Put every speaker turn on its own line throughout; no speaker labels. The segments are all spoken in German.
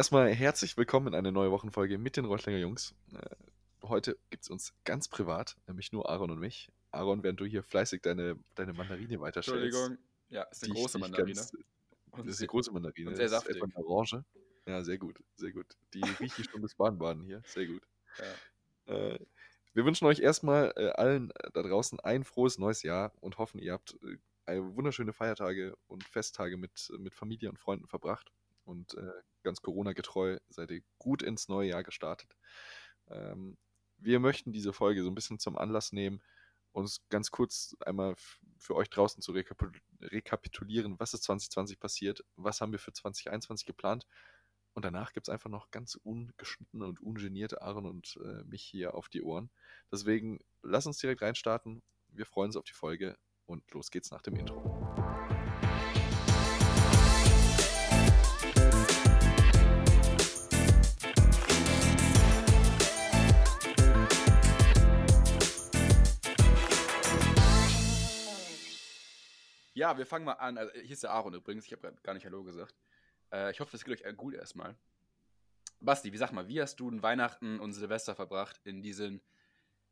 Erstmal herzlich willkommen in eine neue Wochenfolge mit den Reuschlinger Jungs. Äh, heute gibt es uns ganz privat, nämlich nur Aaron und mich. Aaron, während du hier fleißig deine, deine Mandarine weiterstellst.
Entschuldigung. Ja, ist eine
die
große Mandarine.
Ganz, das ist eine große Mandarine.
und sehr
das ist
saftig.
etwa eine Orange. Ja, sehr gut, sehr gut. Die rieche ich schon bis Baden-Baden hier. Sehr gut.
Ja.
Äh, wir wünschen euch erstmal äh, allen äh, da draußen ein frohes neues Jahr und hoffen, ihr habt äh, wunderschöne Feiertage und Festtage mit, mit Familie und Freunden verbracht. Und äh, ganz Corona-getreu seid ihr gut ins neue Jahr gestartet. Ähm, wir möchten diese Folge so ein bisschen zum Anlass nehmen, uns ganz kurz einmal für euch draußen zu rekapitul rekapitulieren, was ist 2020 passiert, was haben wir für 2021 geplant. Und danach gibt es einfach noch ganz ungeschnittene und ungenierte Aaron und äh, mich hier auf die Ohren. Deswegen lass uns direkt reinstarten. Wir freuen uns auf die Folge und los geht's nach dem Intro.
Ja, wir fangen mal an. Also, hier ist der Aaron übrigens. Ich habe gar nicht Hallo gesagt. Äh, ich hoffe, es geht euch gut erstmal. Basti, wie sag mal, wie hast du den Weihnachten und Silvester verbracht in diesen,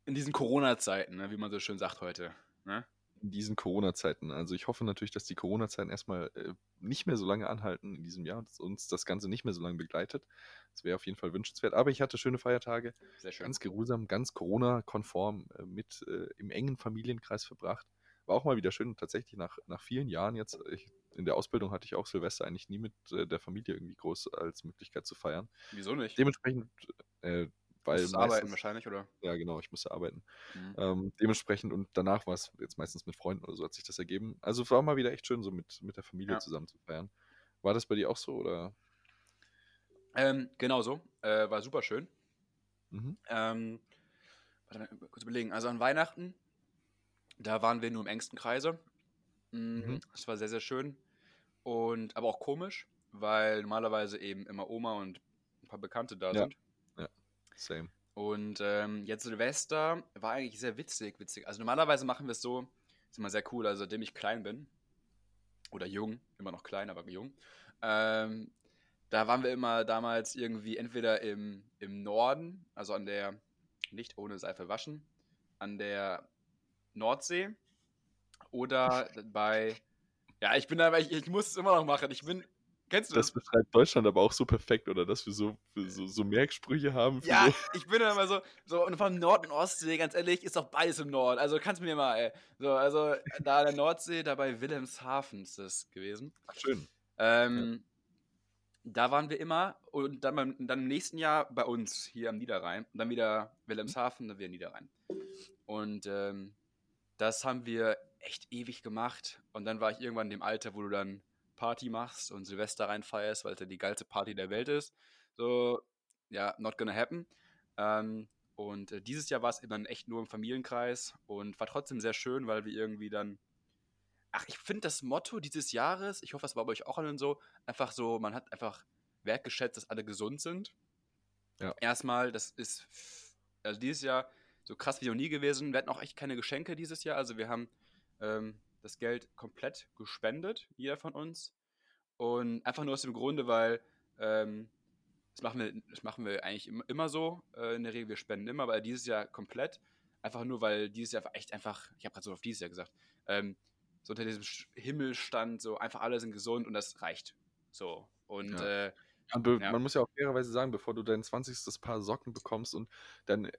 in diesen Corona-Zeiten, ne, wie man so schön sagt heute? Ne?
In diesen Corona-Zeiten. Also ich hoffe natürlich, dass die Corona-Zeiten erstmal äh, nicht mehr so lange anhalten in diesem Jahr und dass uns das Ganze nicht mehr so lange begleitet. Das wäre auf jeden Fall wünschenswert. Aber ich hatte schöne Feiertage.
Sehr schön.
ganz geruhsam, ganz Corona-konform äh, mit äh, im engen Familienkreis verbracht. War auch mal wieder schön, tatsächlich nach, nach vielen Jahren jetzt. Ich, in der Ausbildung hatte ich auch Silvester eigentlich nie mit äh, der Familie irgendwie groß als Möglichkeit zu feiern.
Wieso nicht?
Dementsprechend, äh, weil.
Musstest arbeiten
meistens-
wahrscheinlich, oder?
Ja, genau, ich musste arbeiten.
Mhm.
Ähm, dementsprechend und danach war es jetzt meistens mit Freunden oder so hat sich das ergeben. Also es war mal wieder echt schön, so mit, mit der Familie
Ja.
zusammen zu feiern. War das bei dir auch so oder?
Ähm, genau so. Äh, war super schön.
Mhm.
Ähm, warte mal, kurz überlegen. Also an Weihnachten, da waren wir nur im engsten Kreise. Mhm.
Mhm.
Das war sehr, sehr schön. Und aber auch komisch, weil normalerweise eben immer Oma und ein paar Bekannte da
Ja.
sind.
Same.
Und ähm, jetzt Silvester war eigentlich sehr witzig, witzig. Also normalerweise machen wir es so, ist immer sehr cool, also seitdem ich klein bin, oder jung, immer noch klein, aber jung, ähm, da waren wir immer damals irgendwie entweder im, im Norden, also an der, nicht ohne Seife waschen, an der Nordsee oder bei, ja, ich bin da, ich, ich muss es immer noch machen, ich bin, kennst du
Das beschreibt Deutschland aber auch so perfekt, oder? Dass wir so, so, so Merksprüche haben.
Ja,
so,
ich bin dann immer so, so und vom Nord und Ostsee, ganz ehrlich, ist doch beides im Nord. Also kannst du mir mal, ey. So, also da an der Nordsee, da bei Wilhelmshaven ist das gewesen.
schön.
Ähm, Da waren wir immer und dann, beim, dann im nächsten Jahr bei uns hier am Niederrhein und dann wieder Wilhelmshaven, dann wieder Niederrhein. Und ähm, das haben wir echt ewig gemacht und dann war ich irgendwann in dem Alter, wo du dann Party machst und Silvester reinfeierst, weil es ja die geilste Party der Welt ist. So, ja, not gonna happen. Ähm, und äh, dieses Jahr war es immer echt nur im Familienkreis und war trotzdem sehr schön, weil wir irgendwie dann. Ach, ich finde das Motto dieses Jahres, ich hoffe, das war bei euch auch allen so, einfach so, man hat einfach wertgeschätzt, dass alle gesund sind.
Ja.
Erstmal, das ist, also dieses Jahr so krass wie noch nie gewesen. Wir hatten auch echt keine Geschenke dieses Jahr, also wir haben ähm, das Geld komplett gespendet, jeder von uns. Und einfach nur aus dem Grunde, weil ähm, das, machen wir, das machen wir eigentlich immer, immer so. Äh, in der Regel, wir spenden immer, aber dieses Jahr komplett. Einfach nur, weil dieses Jahr echt einfach, ich habe gerade so auf dieses Jahr gesagt, ähm, so unter diesem Himmel stand, so einfach alle sind gesund und das reicht. So. Und
Ja.
äh,
Be-
Ja.
man muss ja auch fairerweise sagen, bevor du dein 20. Paar Socken bekommst und dann äh,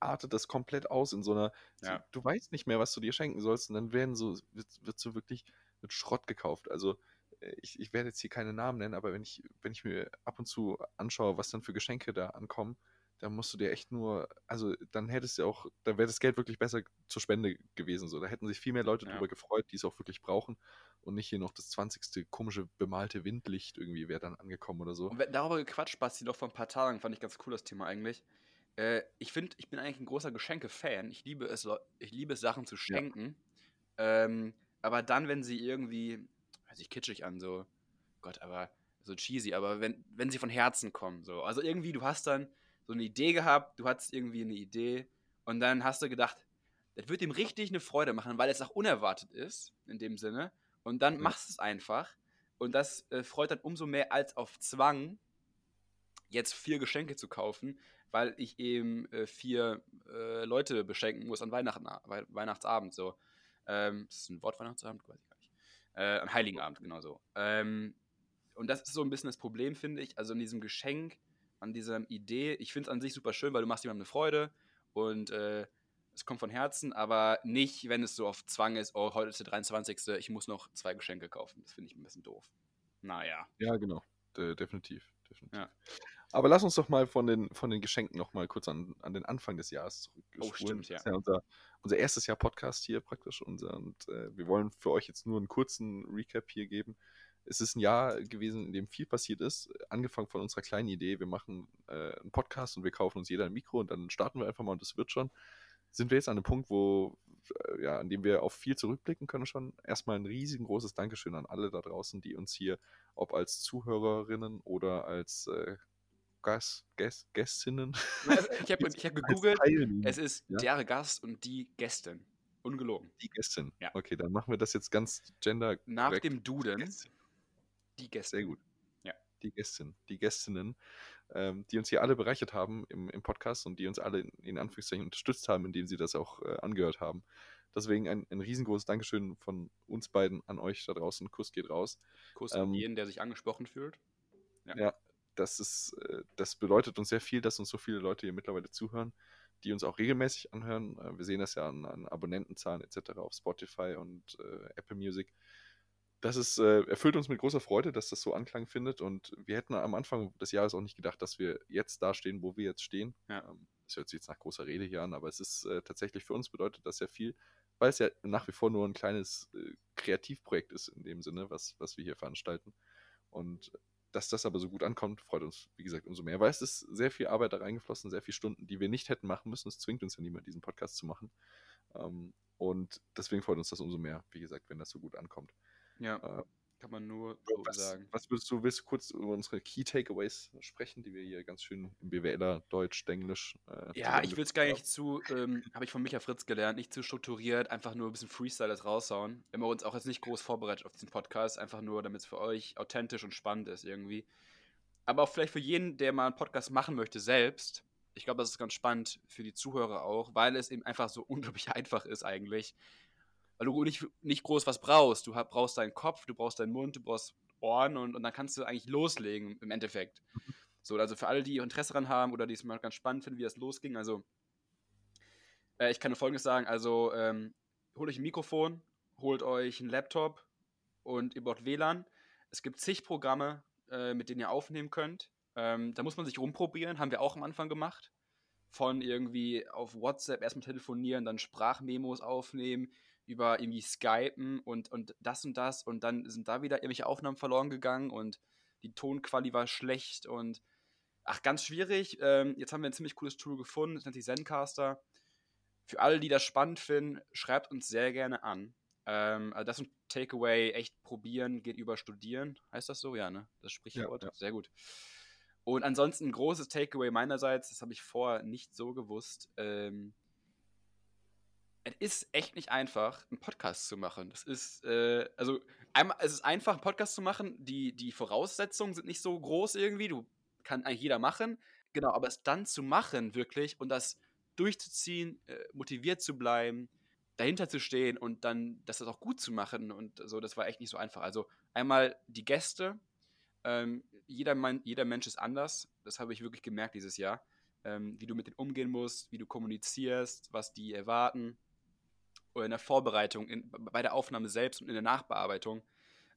artet das komplett aus in so einer,
Ja.
so, du weißt nicht mehr, was du dir schenken sollst und dann werden so, wird, wird so wirklich mit Schrott gekauft. Also äh, ich, ich werde jetzt hier keine Namen nennen, aber wenn ich, wenn ich mir ab und zu anschaue, was dann für Geschenke da ankommen, dann musst du dir echt nur, also dann hättest du auch, dann wäre das Geld wirklich besser zur Spende gewesen. So, da hätten sich viel mehr Leute
Ja.
drüber gefreut, die es auch wirklich brauchen und nicht hier noch das 20. komische bemalte Windlicht irgendwie wäre dann angekommen oder so.
Und darüber gequatscht, Basti, noch vor ein paar Tagen, fand ich ganz cool das Thema eigentlich. Äh, ich finde, ich bin eigentlich ein großer Geschenke-Fan. Ich liebe es, ich liebe es, Sachen zu schenken. Ähm, aber dann, wenn sie irgendwie, hört sich kitschig an, so, Gott, aber so cheesy, aber wenn, wenn sie von Herzen kommen, so. Also irgendwie, du hast dann so eine Idee gehabt, du hattest irgendwie eine Idee und dann hast du gedacht, das wird ihm richtig eine Freude machen, weil es auch unerwartet ist, in dem Sinne. Und dann
Ja.
machst du es einfach. Und das äh, freut dann umso mehr als auf Zwang. jetzt vier Geschenke zu kaufen, weil ich eben äh, vier äh, Leute beschenken muss an Weihnachten, We Weihnachtsabend. So. Ähm, das ist ein Wort Weihnachtsabend? Weiß ich gar nicht. Äh, an Heiligenabend, genau so. Ähm, und das ist so ein bisschen das Problem, finde ich. Also in diesem Geschenk, an dieser Idee. Ich finde es an sich super schön, weil du machst jemandem eine Freude und äh, es kommt von Herzen, aber nicht, wenn es so auf Zwang ist, oh, heute ist der 23. Ich muss noch zwei Geschenke kaufen. Das finde ich ein bisschen doof. Naja.
Ja, genau. De definitiv. definitiv. Ja. Aber lass uns doch mal von den, von den Geschenken noch mal kurz an, an den Anfang des Jahres zurück.
Oh, stimmt, ja. Das
ist ja unser, unser erstes Jahr Podcast hier praktisch. Unser, und äh, wir wollen für euch jetzt nur einen kurzen Recap hier geben. Es ist ein Jahr gewesen, in dem viel passiert ist. Angefangen von unserer kleinen Idee, wir machen äh, einen Podcast und wir kaufen uns jeder ein Mikro und dann starten wir einfach mal und das wird schon. Sind wir jetzt an einem Punkt, wo, äh, ja, an dem wir auf viel zurückblicken können schon. Erstmal ein riesengroßes Dankeschön an alle da draußen, die uns hier, ob als Zuhörerinnen oder als äh, Gast, Gäst, Gästinnen.
Ich habe hab gegoogelt, es ist ja? der Gast und die Gästin. Ungelogen.
Die Gästin. Ja. Okay, dann machen wir das jetzt ganz gender.
Nach dem Duden. Gästin.
Die Gästin. Sehr gut. Ja. Die Gästin, die Gästinnen, ähm, die uns hier alle bereichert haben im, im Podcast und die uns alle in, in Anführungszeichen unterstützt haben, indem sie das auch äh, angehört haben. Deswegen ein, ein riesengroßes Dankeschön von uns beiden an euch da draußen. Kuss geht raus.
Kuss ähm, an jeden, der sich angesprochen fühlt.
Ja, ja das, ist, äh, das bedeutet uns sehr viel, dass uns so viele Leute hier mittlerweile zuhören, die uns auch regelmäßig anhören. Äh, wir sehen das ja an, an Abonnentenzahlen etc. auf Spotify und äh, Apple Music das ist, äh, erfüllt uns mit großer Freude, dass das so Anklang findet. Und wir hätten am Anfang des Jahres auch nicht gedacht, dass wir jetzt da stehen, wo wir jetzt stehen. Ja. Ähm, das hört sich jetzt nach großer Rede hier an, aber es ist äh, tatsächlich für uns bedeutet das sehr viel, weil es ja nach wie vor nur ein kleines äh, Kreativprojekt ist in dem Sinne, was, was wir hier veranstalten. Und dass das aber so gut ankommt, freut uns, wie gesagt, umso mehr, weil es ist sehr viel Arbeit da reingeflossen, sehr viele Stunden, die wir nicht hätten machen müssen. Es zwingt uns ja niemand, diesen Podcast zu machen. Ähm, und deswegen freut uns das umso mehr, wie gesagt, wenn das so gut ankommt.
Ja, äh, kann man nur so
was,
sagen.
Was würdest du, willst du kurz über unsere Key Takeaways sprechen, die wir hier ganz schön im BWLer, Deutsch, Englisch.
Äh, ja, ich will es gar nicht zu, ähm, habe ich von Micha Fritz gelernt, nicht zu strukturiert, einfach nur ein bisschen Freestyle das raushauen. Wenn wir uns auch jetzt nicht groß vorbereitet auf diesen Podcast, einfach nur, damit es für euch authentisch und spannend ist irgendwie. Aber auch vielleicht für jeden, der mal einen Podcast machen möchte selbst. Ich glaube, das ist ganz spannend für die Zuhörer auch, weil es eben einfach so unglaublich einfach ist eigentlich weil du nicht, nicht groß was brauchst. Du brauchst deinen Kopf, du brauchst deinen Mund, du brauchst Ohren und, und dann kannst du eigentlich loslegen im Endeffekt. So, also für alle, die Interesse daran haben oder die es mal ganz spannend finden, wie das losging, also äh, ich kann nur Folgendes sagen, also ähm, holt euch ein Mikrofon, holt euch einen Laptop und ihr braucht WLAN. Es gibt zig Programme, äh, mit denen ihr aufnehmen könnt. Ähm, da muss man sich rumprobieren, haben wir auch am Anfang gemacht. Von irgendwie auf WhatsApp erstmal telefonieren, dann Sprachmemos aufnehmen, über irgendwie Skypen und, und das und das und dann sind da wieder irgendwelche Aufnahmen verloren gegangen und die Tonqualität war schlecht und ach, ganz schwierig. Ähm, jetzt haben wir ein ziemlich cooles Tool gefunden, das nennt sich Zencaster. Für alle, die das spannend finden, schreibt uns sehr gerne an. Ähm, also das ist ein Takeaway, echt probieren, geht über studieren. Heißt das so? Ja, ne? Das Sprichwort. Ja, ja. Sehr gut. Und ansonsten ein großes Takeaway meinerseits, das habe ich vorher nicht so gewusst. Ähm, es ist echt nicht einfach, einen Podcast zu machen. Das ist, äh, also, einmal, es ist einfach, einen Podcast zu machen. Die, die Voraussetzungen sind nicht so groß irgendwie. Du kann eigentlich jeder machen. Genau, aber es dann zu machen, wirklich, und das durchzuziehen, äh, motiviert zu bleiben, dahinter zu stehen und dann das auch gut zu machen und so, das war echt nicht so einfach. Also einmal die Gäste, ähm, jeder, mein, jeder Mensch ist anders, das habe ich wirklich gemerkt dieses Jahr, ähm, wie du mit denen umgehen musst, wie du kommunizierst, was die erwarten oder in der Vorbereitung, in, bei der Aufnahme selbst und in der Nachbearbeitung.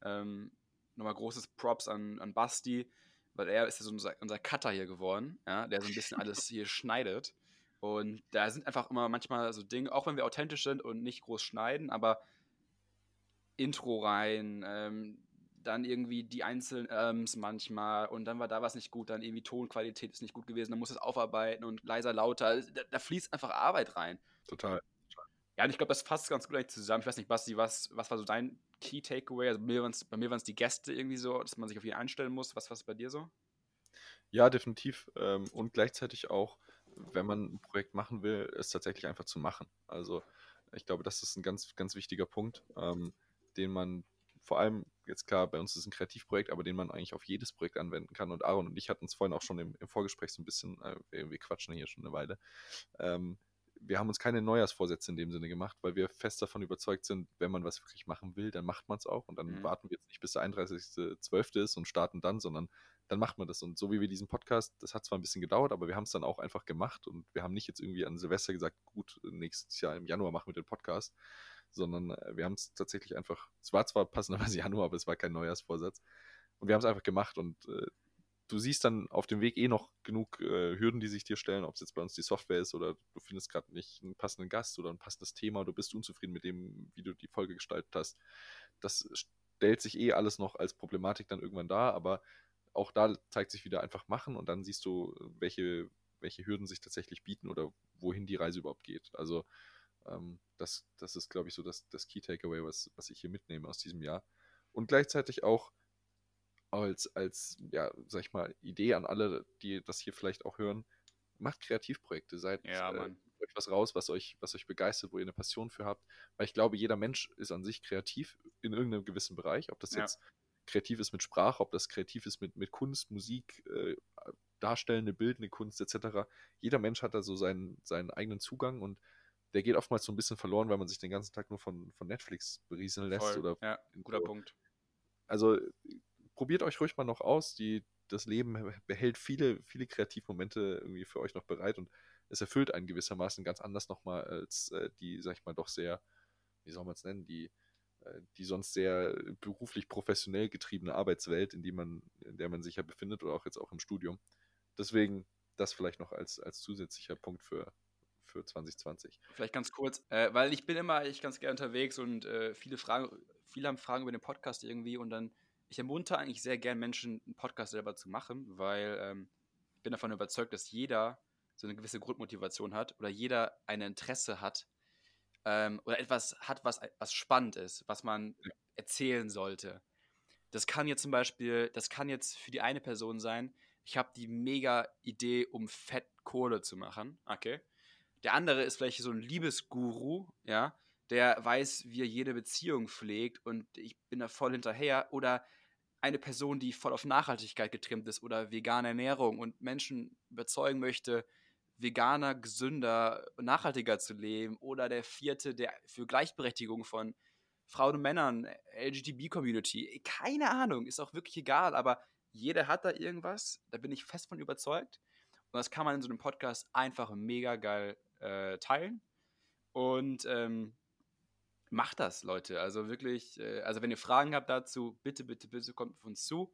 Ähm, nochmal großes Props an, an Basti, weil er ist ja so unser, unser Cutter hier geworden, ja, der so ein bisschen alles hier schneidet. Und da sind einfach immer manchmal so Dinge, auch wenn wir authentisch sind und nicht groß schneiden, aber Intro rein, ähm, dann irgendwie die einzelnen Erms manchmal und dann war da was nicht gut, dann irgendwie Tonqualität ist nicht gut gewesen, dann muss es aufarbeiten und leiser, lauter. Da, da fließt einfach Arbeit rein.
Total.
Ja, und ich glaube, das fasst ganz gut eigentlich zusammen. Ich weiß nicht, Basti, was, was war so dein Key Takeaway? Also bei mir waren es die Gäste irgendwie so, dass man sich auf ihn einstellen muss. Was war es bei dir so?
Ja, definitiv. Ähm, und gleichzeitig auch, wenn man ein Projekt machen will, es tatsächlich einfach zu machen. Also ich glaube, das ist ein ganz, ganz wichtiger Punkt, ähm, den man vor allem, jetzt klar, bei uns ist es ein Kreativprojekt, aber den man eigentlich auf jedes Projekt anwenden kann. Und Aaron und ich hatten es vorhin auch schon im, im Vorgespräch so ein bisschen, äh, wir, wir, quatschen hier schon eine Weile. Wir haben uns keine Neujahrsvorsätze in dem Sinne gemacht, weil wir fest davon überzeugt sind, wenn man was wirklich machen will, dann macht man es auch. Und dann mhm. warten wir jetzt nicht bis der 31.12. ist und starten dann, sondern dann macht man das. Und so wie wir diesen Podcast, das hat zwar ein bisschen gedauert, aber wir haben es dann auch einfach gemacht und wir haben nicht jetzt irgendwie an Silvester gesagt, gut, nächstes Jahr im Januar machen wir den Podcast, sondern äh, wir haben es tatsächlich einfach, es war zwar passenderweise Januar, aber es war kein Neujahrsvorsatz. Und wir haben es einfach gemacht und äh, du siehst dann auf dem Weg eh noch genug äh, Hürden, die sich dir stellen, ob es jetzt bei uns die Software ist oder du findest gerade nicht einen passenden Gast oder ein passendes Thema, du bist unzufrieden mit dem, wie du die Folge gestaltet hast. Das stellt sich eh alles noch als Problematik dann irgendwann dar, aber auch da zeigt sich wieder einfach machen und dann siehst du, welche, welche Hürden sich tatsächlich bieten oder wohin die Reise überhaupt geht. Also ähm, das, das ist, glaube ich, so das, das Key Takeaway, was, was ich hier mitnehme aus diesem Jahr. Und gleichzeitig auch als, als, ja, sag ich mal, Idee an alle, die das hier vielleicht auch hören, macht Kreativprojekte, seid
ja, äh,
was raus, was euch, was euch begeistert, wo ihr eine Passion für habt. Weil ich glaube, jeder Mensch ist an sich kreativ in irgendeinem gewissen Bereich, ob das ja. jetzt kreativ ist mit Sprache, ob das kreativ ist mit, mit Kunst, Musik, äh, darstellende, bildende Kunst etc. Jeder Mensch hat da so seinen, seinen eigenen Zugang und der geht oftmals so ein bisschen verloren, weil man sich den ganzen Tag nur von, von Netflix berieseln lässt. Voll. Oder
ja, guter so. Punkt.
Also probiert euch ruhig mal noch aus. Die, das Leben behält viele, viele Kreativmomente irgendwie für euch noch bereit und es erfüllt einen gewissermaßen ganz anders nochmal als äh, die, sag ich mal, doch sehr, wie soll man es nennen, die, äh, die sonst sehr beruflich professionell getriebene Arbeitswelt, in, die man, in der man sich ja befindet oder auch jetzt auch im Studium. Deswegen das vielleicht noch als, als zusätzlicher Punkt für, für 2020.
Vielleicht ganz kurz, äh, weil ich bin immer eigentlich ganz gerne unterwegs und äh, viele Fragen, viele haben Fragen über den Podcast irgendwie und dann, ich ermuntere eigentlich sehr gern Menschen, einen Podcast selber zu machen, weil ähm, ich bin davon überzeugt, dass jeder so eine gewisse Grundmotivation hat oder jeder ein Interesse hat ähm, oder etwas hat, was, was spannend ist, was man erzählen sollte. Das kann jetzt zum Beispiel, das kann jetzt für die eine Person sein, ich habe die mega Idee, um Fett Kohle zu machen. Okay. Der andere ist vielleicht so ein Liebesguru, ja, der weiß, wie er jede Beziehung pflegt und ich bin da voll hinterher. Oder eine Person, die voll auf Nachhaltigkeit getrimmt ist oder vegane Ernährung und Menschen überzeugen möchte, veganer, gesünder, nachhaltiger zu leben. Oder der vierte, der für Gleichberechtigung von Frauen und Männern, LGTB-Community. Keine Ahnung, ist auch wirklich egal, aber jeder hat da irgendwas, da bin ich fest von überzeugt. Und das kann man in so einem Podcast einfach mega geil äh, teilen. Und ähm, macht das, Leute. Also wirklich, äh, also wenn ihr Fragen habt dazu, bitte, bitte, bitte kommt auf uns zu.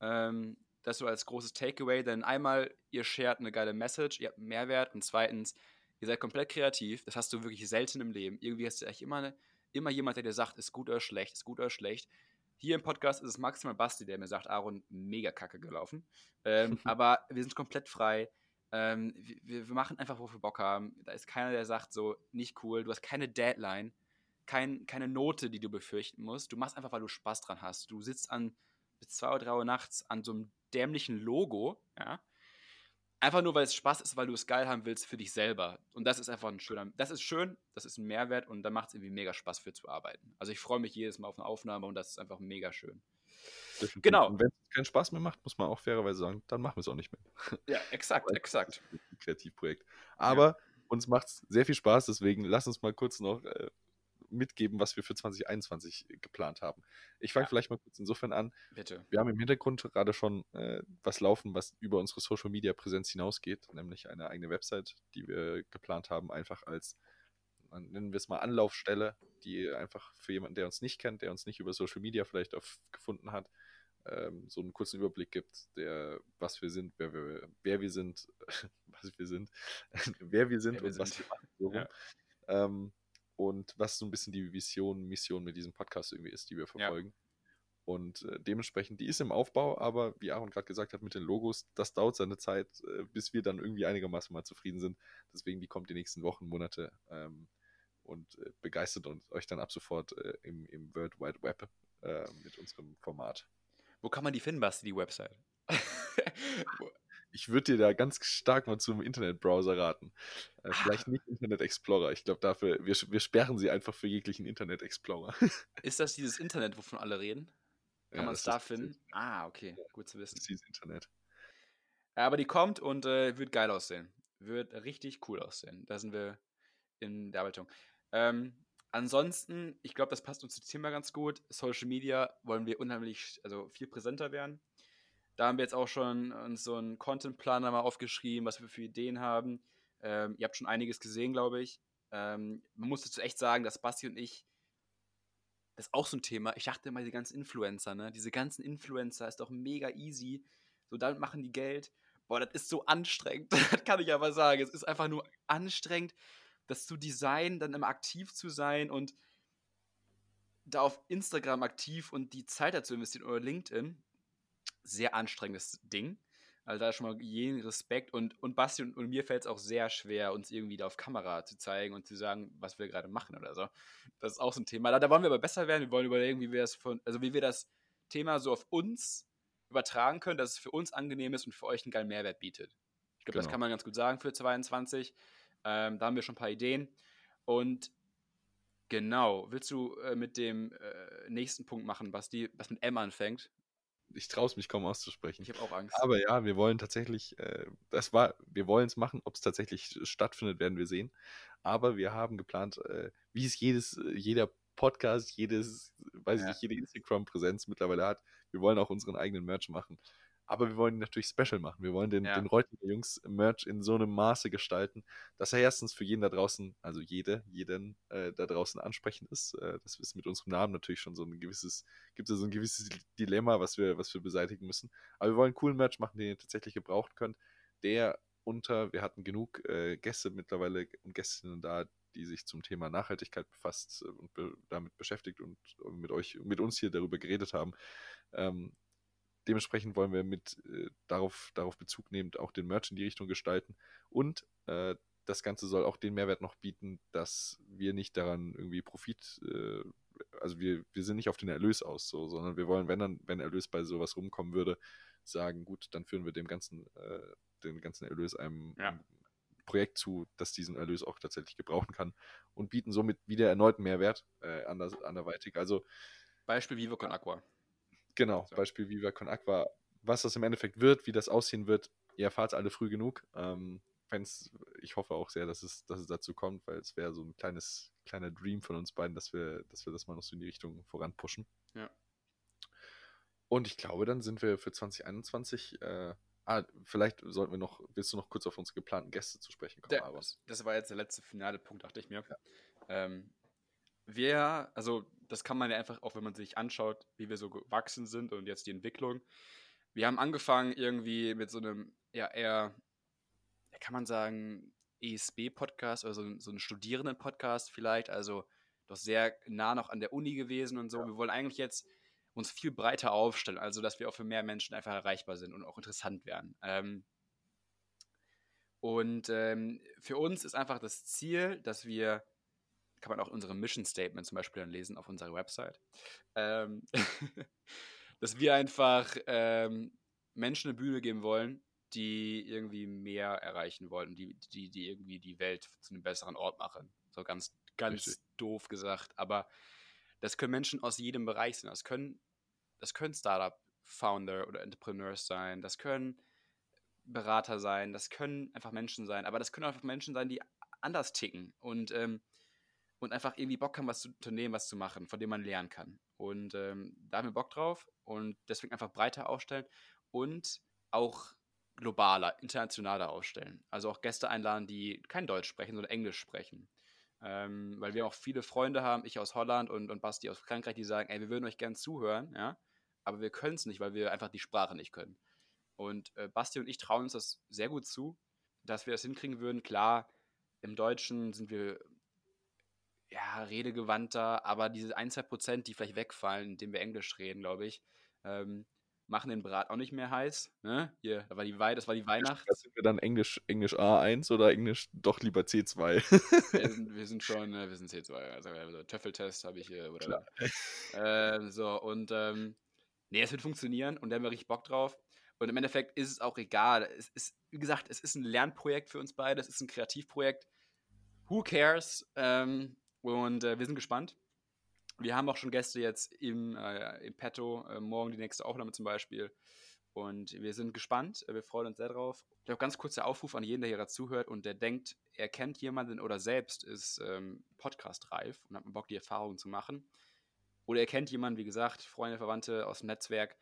Ähm, das so als großes Takeaway, denn einmal, ihr shared eine geile Message, ihr habt einen Mehrwert und zweitens, ihr seid komplett kreativ. Das hast du wirklich selten im Leben. Irgendwie hast du echt immer, eine, immer jemand, der dir sagt, ist gut oder schlecht, ist gut oder schlecht. Hier im Podcast ist es maximal Basti, der mir sagt, Aaron, mega kacke gelaufen. Ähm, aber wir sind komplett frei. Ähm, wir, wir, machen einfach, wofür wir Bock haben. Da ist keiner, der sagt so, nicht cool. Du hast keine Deadline, kein, keine Note, die du befürchten musst. Du machst einfach, weil du Spaß dran hast. Du sitzt an bis 2 oder 3 Uhr nachts an so einem dämlichen Logo, ja. Einfach nur, weil es Spaß ist, weil du es geil haben willst für dich selber. Und das ist einfach ein schöner, das ist schön, das ist ein Mehrwert und dann macht es irgendwie mega Spaß für zu arbeiten. Also ich freue mich jedes Mal auf eine Aufnahme und das ist einfach mega schön.
Definitiv. Genau. Und wenn es keinen Spaß mehr macht, muss man auch fairerweise sagen, dann machen wir es auch nicht mehr.
Ja, exakt, exakt.
Kreativprojekt. Aber ja. uns macht es sehr viel Spaß, deswegen lass uns mal kurz noch äh, mitgeben, was wir für 2021 geplant haben. Ich fange ja. vielleicht mal kurz insofern an.
Bitte.
Wir haben im Hintergrund gerade schon äh, was laufen, was über unsere Social Media Präsenz hinausgeht, nämlich eine eigene Website, die wir geplant haben, einfach als, nennen wir es mal Anlaufstelle, die einfach für jemanden, der uns nicht kennt, der uns nicht über Social Media vielleicht auf, gefunden hat, ähm, so einen kurzen Überblick gibt, der, was wir sind, wer wir, wer wir sind, was wir sind, wer wir sind wer wir und sind. was wir machen. So ja. ähm, und was so ein bisschen die Vision, Mission mit diesem Podcast irgendwie ist, die wir verfolgen. Ja. Und äh, dementsprechend, die ist im Aufbau, aber wie Aaron gerade gesagt hat, mit den Logos, das dauert seine Zeit, äh, bis wir dann irgendwie einigermaßen mal zufrieden sind. Deswegen, die kommt die nächsten Wochen, Monate ähm, und äh, begeistert uns, euch dann ab sofort äh, im, im World Wide Web äh, mit unserem Format.
Wo kann man die finden, Basti, die Website?
ich würde dir da ganz stark mal zum Internetbrowser raten. Äh, vielleicht nicht Internet Explorer. Ich glaube, dafür, wir, wir sperren sie einfach für jeglichen Internet Explorer.
Ist das dieses Internet, wovon alle reden? Kann
Ja,
man es
das
da finden? Ah, okay, gut zu
Das
wissen.
ist dieses Internet.
Aber die kommt und äh, wird geil aussehen. Wird richtig cool aussehen. Da sind wir in der Arbeitung. Ähm, ansonsten, ich glaube, das passt uns zum Thema ganz gut. Social Media wollen wir unheimlich, also viel präsenter werden. Da haben wir jetzt auch schon uns so einen Content-Planer mal aufgeschrieben, was wir für Ideen haben. Ähm, ihr habt schon einiges gesehen, glaube ich. Ähm, man muss dazu echt sagen, dass Basti und ich, das ist auch so ein Thema. Ich dachte immer, die ganzen Influencer, ne? Diese ganzen Influencer ist doch mega easy. So, damit machen die Geld. Boah, das ist so anstrengend. das kann ich aber sagen. Es ist einfach nur anstrengend, das zu designen, dann immer aktiv zu sein und da auf Instagram aktiv und die Zeit dazu investieren oder LinkedIn. Sehr anstrengendes Ding. Also da schon mal jeden Respekt und, und Basti und, und mir fällt es auch sehr schwer, uns irgendwie da auf Kamera zu zeigen und zu sagen, was wir gerade machen oder so. Das ist auch so ein Thema. Da, da wollen wir aber besser werden. Wir wollen überlegen, wie wir das von, also wie wir das Thema so auf uns übertragen können, dass es für uns angenehm ist und für euch einen geilen Mehrwert bietet. Ich glaube, das
Genau.
kann man ganz gut sagen für 22. Ähm, da haben wir schon ein paar Ideen. Und genau, willst du äh, mit dem äh, nächsten Punkt machen, Basti, was mit M anfängt?
Ich traue es mich kaum auszusprechen.
Ich habe auch Angst.
Aber ja, wir wollen tatsächlich, äh, das war, wir wollen es machen, ob es tatsächlich stattfindet, werden wir sehen. Aber wir haben geplant, äh, wie es jedes, jeder Podcast, jedes, weiß ich
Ja.
nicht, jede Instagram-Präsenz mittlerweile hat. Wir wollen auch unseren eigenen Merch machen. Aber wir wollen ihn natürlich special machen. Wir wollen den,
Ja.
den Reutlinger Jungs Merch in so einem Maße gestalten, dass er erstens für jeden da draußen, also jede, jeden äh, da draußen ansprechend ist. Äh, das ist mit unserem Namen natürlich schon so ein gewisses, gibt es so ein gewisses Dilemma, was wir, was wir beseitigen müssen. Aber wir wollen coolen Merch machen, den ihr tatsächlich gebrauchen könnt. Der unter, wir hatten genug äh, Gäste mittlerweile und Gästinnen da, die sich zum Thema Nachhaltigkeit befasst äh, und be damit beschäftigt und, und mit euch, mit uns hier darüber geredet haben. Ähm, dementsprechend wollen wir mit äh, darauf, darauf Bezug nehmend auch den Merch in die Richtung gestalten. Und äh, das Ganze soll auch den Mehrwert noch bieten, dass wir nicht daran irgendwie Profit, äh, also wir, wir sind nicht auf den Erlös aus, so, sondern wir wollen, wenn dann, wenn Erlös bei sowas rumkommen würde, sagen, gut, dann führen wir dem ganzen, äh, den ganzen Erlös einem,
Ja.
Projekt zu, das diesen Erlös auch tatsächlich gebrauchen kann und bieten somit wieder erneuten Mehrwert äh, ander, anderweitig. Also
Beispiel Vivo Aqua.
Genau,
So.
Beispiel Viva Con Aqua. Was das im Endeffekt wird, wie das aussehen wird, ihr erfahrt alle früh genug. Ähm, wenn's, ich hoffe auch sehr, dass es, dass es dazu kommt, weil es wäre so ein kleines, kleiner Dream von uns beiden, dass wir, dass wir das mal noch so in die Richtung voranpushen.
Ja.
Und ich glaube, dann sind wir für 2021. Äh, ah, vielleicht sollten wir noch, willst du noch kurz auf unsere geplanten Gäste zu sprechen kommen,
Der, das, war jetzt der letzte finale Punkt, dachte ich mir. Ähm, wir, also das kann man ja einfach, auch wenn man sich anschaut, wie wir so gewachsen sind und jetzt die Entwicklung. Wir haben angefangen irgendwie mit so einem, ja, eher, ja, kann man sagen, ESB-Podcast oder so, so einen Studierenden-Podcast vielleicht, also doch sehr nah noch an der Uni gewesen und so. Wir wollen eigentlich jetzt uns viel breiter aufstellen, also dass wir auch für mehr Menschen einfach erreichbar sind und auch interessant werden. Ähm, und ähm, für uns ist einfach das Ziel, dass wir, kann man auch unsere Mission Statement zum Beispiel dann lesen auf unserer Website, ähm, dass wir einfach ähm, Menschen eine Bühne geben wollen, die irgendwie mehr erreichen wollen, die, die, die irgendwie die Welt zu einem besseren Ort machen. So ganz, ganz
Richtig.
doof gesagt. Aber das können Menschen aus jedem Bereich sein. Das können, das können Startup-Founder oder Entrepreneurs sein. Das können Berater sein. Das können einfach Menschen sein. Aber das können einfach Menschen sein, die anders ticken und, ähm, und einfach irgendwie Bock haben, was zu unternehmen, was zu machen, von dem man lernen kann. Und ähm, da haben wir Bock drauf und deswegen einfach breiter aufstellen und auch globaler, internationaler aufstellen. Also auch Gäste einladen, die kein Deutsch sprechen, sondern Englisch sprechen. Ähm, weil wir auch viele Freunde haben, ich aus Holland und, und Basti aus Frankreich, die sagen, ey, wir würden euch gern zuhören, ja, aber wir können es nicht, weil wir einfach die Sprache nicht können. Und äh, Basti und ich trauen uns das sehr gut zu, dass wir das hinkriegen würden. Klar, im Deutschen sind wir ja redegewandter, aber diese 1, 2 Prozent, die vielleicht wegfallen, indem wir Englisch reden, glaube ich, ähm, machen den Brat auch nicht mehr heiß. Ne? Hier, da war die Wei das war die Weihnacht.
Was sind wir dann Englisch, Englisch A1 oder Englisch doch lieber C2?
wir, sind, wir sind schon, äh, wir sind C2. Also, also Töffeltest habe ich hier. Oder,
Klar.
äh, so, und ähm, nee, es wird funktionieren und da haben wir richtig Bock drauf. Und im Endeffekt ist es auch egal. Es ist, wie gesagt, es ist ein Lernprojekt für uns beide, es ist ein Kreativprojekt. Who cares? Ähm, und äh, wir sind gespannt. Wir haben auch schon Gäste jetzt im, äh, im Petto, äh, morgen die nächste Aufnahme zum Beispiel. Und wir sind gespannt, wir freuen uns sehr drauf. Ich glaube, ganz kurzer Aufruf an jeden, der hier zuhört und der denkt, er kennt jemanden oder selbst ist ähm, podcast-reif und hat Bock, die Erfahrung zu machen. Oder er kennt jemanden, wie gesagt, Freunde, Verwandte aus dem Netzwerk,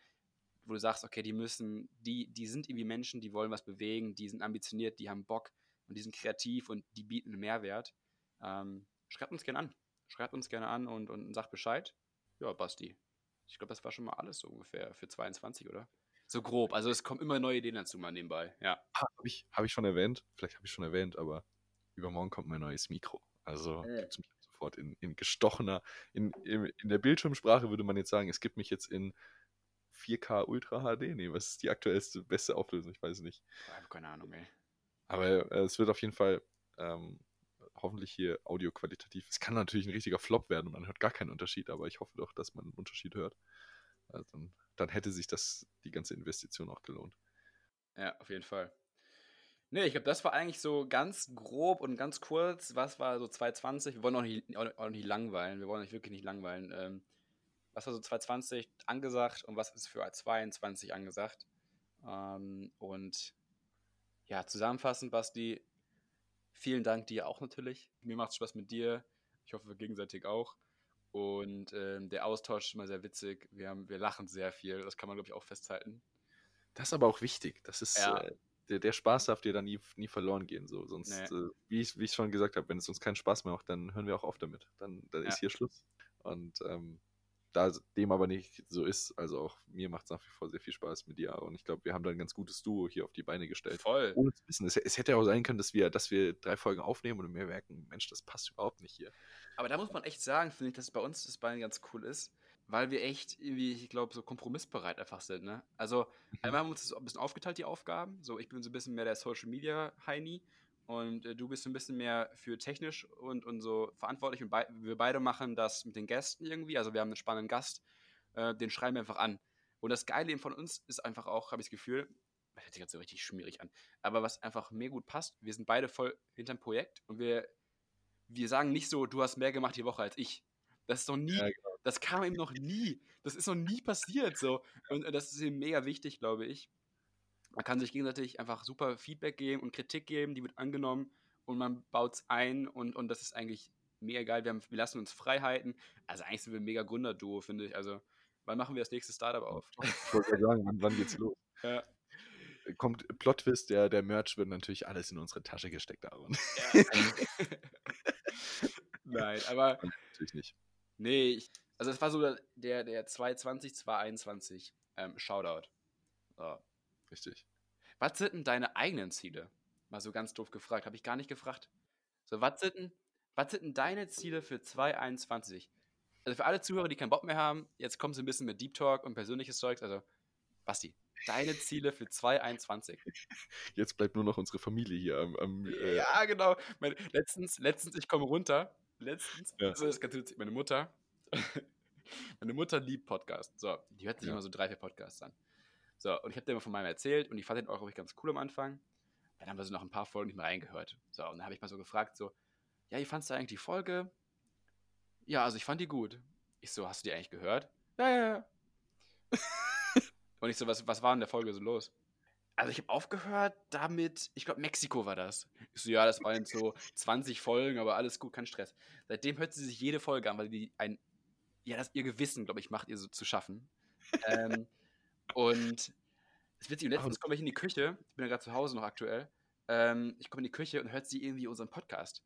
wo du sagst, okay, die müssen, die, die sind irgendwie Menschen, die wollen was bewegen, die sind ambitioniert, die haben Bock und die sind kreativ und die bieten einen Mehrwert. Ähm, schreibt uns gerne an. Schreibt uns gerne an und, und sagt Bescheid. Ja, Basti. Ich glaube, das war schon mal alles so ungefähr für 22, oder? So grob. Also es kommen immer neue Ideen dazu mal nebenbei. Ja.
Habe ich, hab ich schon erwähnt. Vielleicht habe ich schon erwähnt, aber übermorgen kommt mein neues Mikro. Also äh. gibt es mich sofort in, in gestochener, in, in, in der Bildschirmsprache würde man jetzt sagen, es gibt mich jetzt in 4K Ultra HD. Nee, was ist die aktuellste, beste Auflösung? Ich weiß nicht.
Ich habe keine Ahnung, ey.
Aber äh, es wird auf jeden Fall ähm, hoffentlich hier audioqualitativ. Es kann natürlich ein richtiger Flop werden und man hört gar keinen Unterschied, aber ich hoffe doch, dass man einen Unterschied hört. Also dann, dann hätte sich das, die ganze Investition auch gelohnt.
Ja, auf jeden Fall. Nee, ich glaube, das war eigentlich so ganz grob und ganz kurz. Was war so 2020? Wir wollen auch nicht, auch nicht langweilen. Wir wollen euch wirklich nicht langweilen. Ähm, was war so 2020 angesagt und was ist für 2022 angesagt? Ähm, und ja, zusammenfassend, Basti, vielen Dank dir auch natürlich. Mir macht es Spaß mit dir. Ich hoffe, wir gegenseitig auch. Und ähm, der Austausch ist immer sehr witzig. Wir, haben, wir lachen sehr viel. Das kann man, glaube ich, auch festhalten.
Das ist aber auch wichtig. Das ist, ja. äh, der, der, Spaß darf dir dann nie, nie verloren gehen. So. Sonst, nee. äh, wie, ich, wie ich schon gesagt habe, wenn es uns keinen Spaß mehr macht, dann hören wir auch auf damit. Dann, dann ja. ist hier Schluss. Und ähm, da dem aber nicht so ist, also auch mir macht es nach wie vor sehr viel Spaß mit dir und ich glaube, wir haben da ein ganz gutes Duo hier auf die Beine gestellt.
Voll.
Ohne zu wissen. Es, es, hätte auch sein können, dass wir, dass wir drei Folgen aufnehmen und wir merken, Mensch, das passt überhaupt nicht hier.
Aber da muss man echt sagen, finde ich, dass bei uns das Bein ganz cool ist, weil wir echt irgendwie, ich glaube, so kompromissbereit einfach sind. Ne? Also, mhm. einmal haben wir uns das ein bisschen aufgeteilt, die Aufgaben. So, ich bin so ein bisschen mehr der Social Media Heini und äh, du bist ein bisschen mehr für technisch und, und so verantwortlich und be wir beide machen das mit den Gästen irgendwie. Also, wir haben einen spannenden Gast äh, den schreiben wir einfach an. Und das Geile eben von uns ist einfach auch, habe ich das Gefühl, das hört sich jetzt so richtig schmierig an, aber was einfach mir gut passt, wir sind beide voll hinterm Projekt und wir, wir sagen nicht so, du hast mehr gemacht die Woche als ich. Das ist noch nie, ja, genau. das kam eben noch nie. Das ist noch nie passiert so. Und das ist eben mega wichtig, glaube ich. Man kann sich gegenseitig einfach super Feedback geben und Kritik geben, die wird angenommen und man baut es ein und, und das ist eigentlich mega geil. Wir, haben, wir lassen uns Freiheiten. Also eigentlich sind wir ein mega Gründerduo, finde ich. Also Wann machen wir das nächste Startup auf?
Ich wollte ja sagen, wann, wann, geht's los? Ja. Kommt Plot-Twist, der, der Merch wird natürlich alles in unsere Tasche gesteckt, Aaron. Ja.
Nein, aber.
Natürlich nicht.
Nee, ich, also es war so der, der 220, 221 ähm, Shoutout. So.
Richtig.
Was sind denn deine eigenen Ziele? Mal so ganz doof gefragt. Habe ich gar nicht gefragt. So, was sind denn, was sind denn deine Ziele für 2021? also für alle Zuhörer, die keinen Bock mehr haben, jetzt kommt so ein bisschen mit Deep Talk und persönliches Zeugs. Also, Basti, deine Ziele für 2021.
Jetzt bleibt nur noch unsere Familie hier am. am
äh ja, genau. Meine, letztens, letztens, ich komme runter. Letztens, ja. also das ganz witzig, meine Mutter. meine Mutter liebt Podcasts. So, die hört sich ja. immer so drei, vier Podcasts an. So, und ich habe dir immer von meinem erzählt und ich fand den auch, ganz cool am Anfang. Dann haben wir so noch ein paar Folgen nicht mehr reingehört. So, und dann habe ich mal so gefragt, so, ja, wie fandest du eigentlich die Folge? Ja, also ich fand die gut. Ich so, hast du die eigentlich gehört? Ja, ja, ja. Und ich so, was, was war in der Folge so los? Also ich habe aufgehört damit, ich glaube Mexiko war das. Ich so, ja, das waren so 20 Folgen, aber alles gut, kein Stress. Seitdem hört sie sich jede Folge an, weil die ein, ja, das ihr Gewissen, glaube ich, macht ihr so zu schaffen. ähm, und es wird sie letztens komme ich in die Küche, ich bin ja gerade zu Hause noch aktuell. Ähm, ich komme in die Küche und hört sie irgendwie unseren Podcast.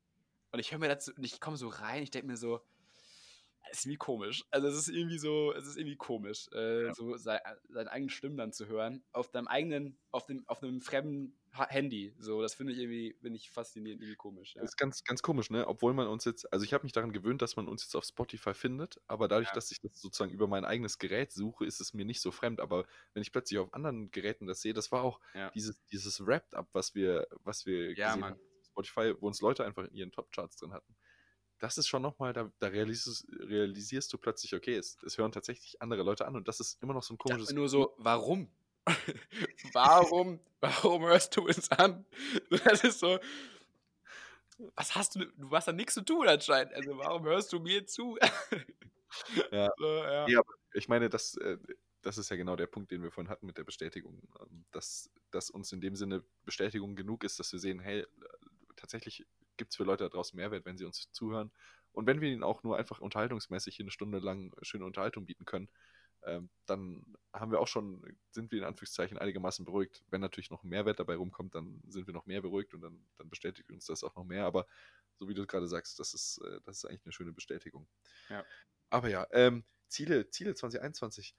Und ich höre mir dazu, und ich komme so rein, ich denke mir so, ist irgendwie komisch. Also es ist irgendwie so, es ist irgendwie komisch, äh, ja. so sein, seine eigenen Stimmen dann zu hören. Auf deinem eigenen, auf dem, auf einem fremden Handy. So, das finde ich irgendwie, finde ich faszinierend, irgendwie komisch.
Ja. Das ist ganz, ganz komisch, ne? Obwohl man uns jetzt, also ich habe mich daran gewöhnt, dass man uns jetzt auf Spotify findet, aber dadurch, ja. dass ich das sozusagen über mein eigenes Gerät suche, ist es mir nicht so fremd. Aber wenn ich plötzlich auf anderen Geräten das sehe, das war auch dieses, dieses Wrapped-up, was wir, was wir
ja, gesehen Mann.
haben. Spotify, wo uns Leute einfach in ihren Top-Charts drin hatten das ist schon nochmal, da, da realisierst, realisierst, du plötzlich, okay, es, es, hören tatsächlich andere Leute an und das ist immer noch so ein komisches.
nur so, warum? warum, warum hörst du es an? Das ist so, was hast du, du hast da nichts zu tun anscheinend. Also warum hörst du mir zu?
Ja.
So, ja.
Ja, ich meine, das, äh, das ist ja genau der Punkt, den wir vorhin hatten mit der Bestätigung. ähm, Dass, dass uns in dem Sinne Bestätigung genug ist, dass wir sehen, hey, tatsächlich gibt es für Leute da draußen Mehrwert, wenn sie uns zuhören. Und wenn wir ihnen auch nur einfach unterhaltungsmäßig hier eine Stunde lang schöne Unterhaltung bieten können, ähm, dann haben wir auch schon, sind wir in Anführungszeichen einigermaßen beruhigt. Wenn natürlich noch ein Mehrwert dabei rumkommt, dann sind wir noch mehr beruhigt und dann, dann bestätigt uns das auch noch mehr. Aber so wie du gerade sagst, das ist, äh, das ist eigentlich eine schöne Bestätigung.
Ja.
Aber ja, ähm, Ziele, Ziele 2021.